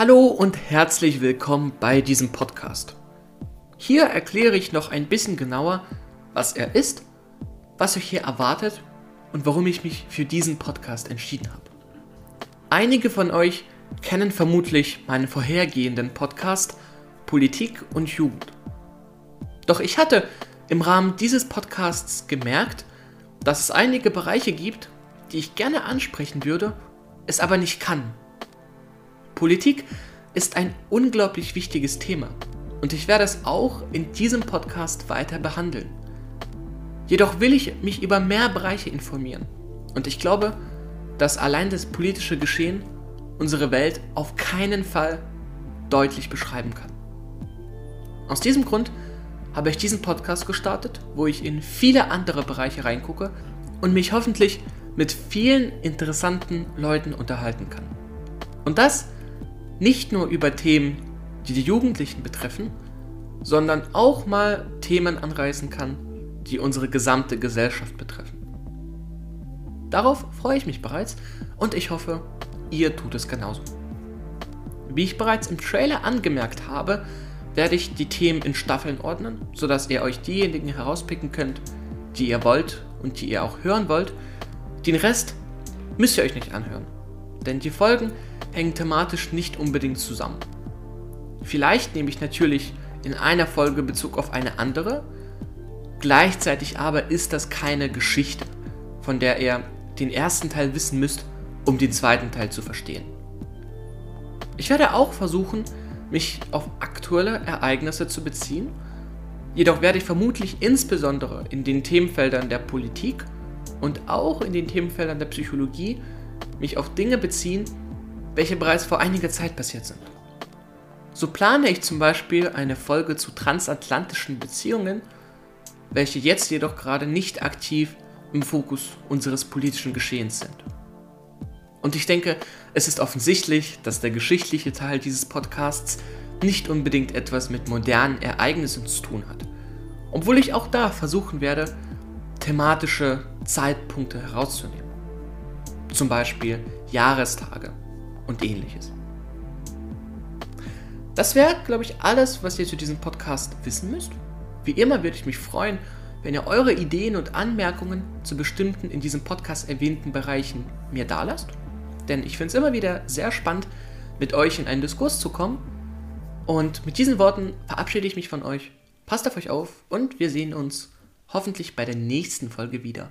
Hallo und herzlich willkommen bei diesem Podcast. Hier erkläre ich noch ein bisschen genauer, was er ist, was euch hier erwartet und warum ich mich für diesen Podcast entschieden habe. Einige von euch kennen vermutlich meinen vorhergehenden Podcast Politik und Jugend. Doch ich hatte im Rahmen dieses Podcasts gemerkt, dass es einige Bereiche gibt, die ich gerne ansprechen würde, es aber nicht kann Politik ist ein unglaublich wichtiges Thema und ich werde es auch in diesem Podcast weiter behandeln. Jedoch will ich mich über mehr Bereiche informieren und ich glaube, dass allein das politische Geschehen unsere Welt auf keinen Fall deutlich beschreiben kann. Aus diesem Grund habe ich diesen Podcast gestartet, wo ich in viele andere Bereiche reingucke und mich hoffentlich mit vielen interessanten Leuten unterhalten kann. Und das nicht nur über Themen, die die Jugendlichen betreffen, sondern auch mal Themen anreißen kann, die unsere gesamte Gesellschaft betreffen. Darauf freue ich mich bereits und ich hoffe, ihr tut es genauso. Wie ich bereits im Trailer angemerkt habe, werde ich die Themen in Staffeln ordnen, sodass ihr euch diejenigen herauspicken könnt, die ihr wollt und die ihr auch hören wollt. Den Rest müsst ihr euch nicht anhören, denn die Folgen hängen thematisch nicht unbedingt zusammen. Vielleicht nehme ich natürlich in einer Folge Bezug auf eine andere, gleichzeitig aber ist das keine Geschichte, von der ihr den ersten Teil wissen müsst, um den zweiten Teil zu verstehen. Ich werde auch versuchen, mich auf aktuelle Ereignisse zu beziehen, jedoch werde ich vermutlich insbesondere in den Themenfeldern der Politik und auch in den Themenfeldern der Psychologie mich auf Dinge beziehen, welche bereits vor einiger Zeit passiert sind. So plane ich zum Beispiel eine Folge zu transatlantischen Beziehungen, welche jetzt jedoch gerade nicht aktiv im Fokus unseres politischen Geschehens sind. Und ich denke, es ist offensichtlich, dass der geschichtliche Teil dieses Podcasts nicht unbedingt etwas mit modernen Ereignissen zu tun hat, obwohl ich auch da versuchen werde, thematische Zeitpunkte herauszunehmen. Zum Beispiel Jahrestage und ähnliches. Das wäre, glaube ich, alles, was ihr zu diesem Podcast wissen müsst. Wie immer würde ich mich freuen, wenn ihr eure Ideen und Anmerkungen zu bestimmten in diesem Podcast erwähnten Bereichen mir dalasst. Denn ich finde es immer wieder sehr spannend, mit euch in einen Diskurs zu kommen. Und mit diesen Worten verabschiede ich mich von euch. Passt auf euch auf und wir sehen uns hoffentlich bei der nächsten Folge wieder.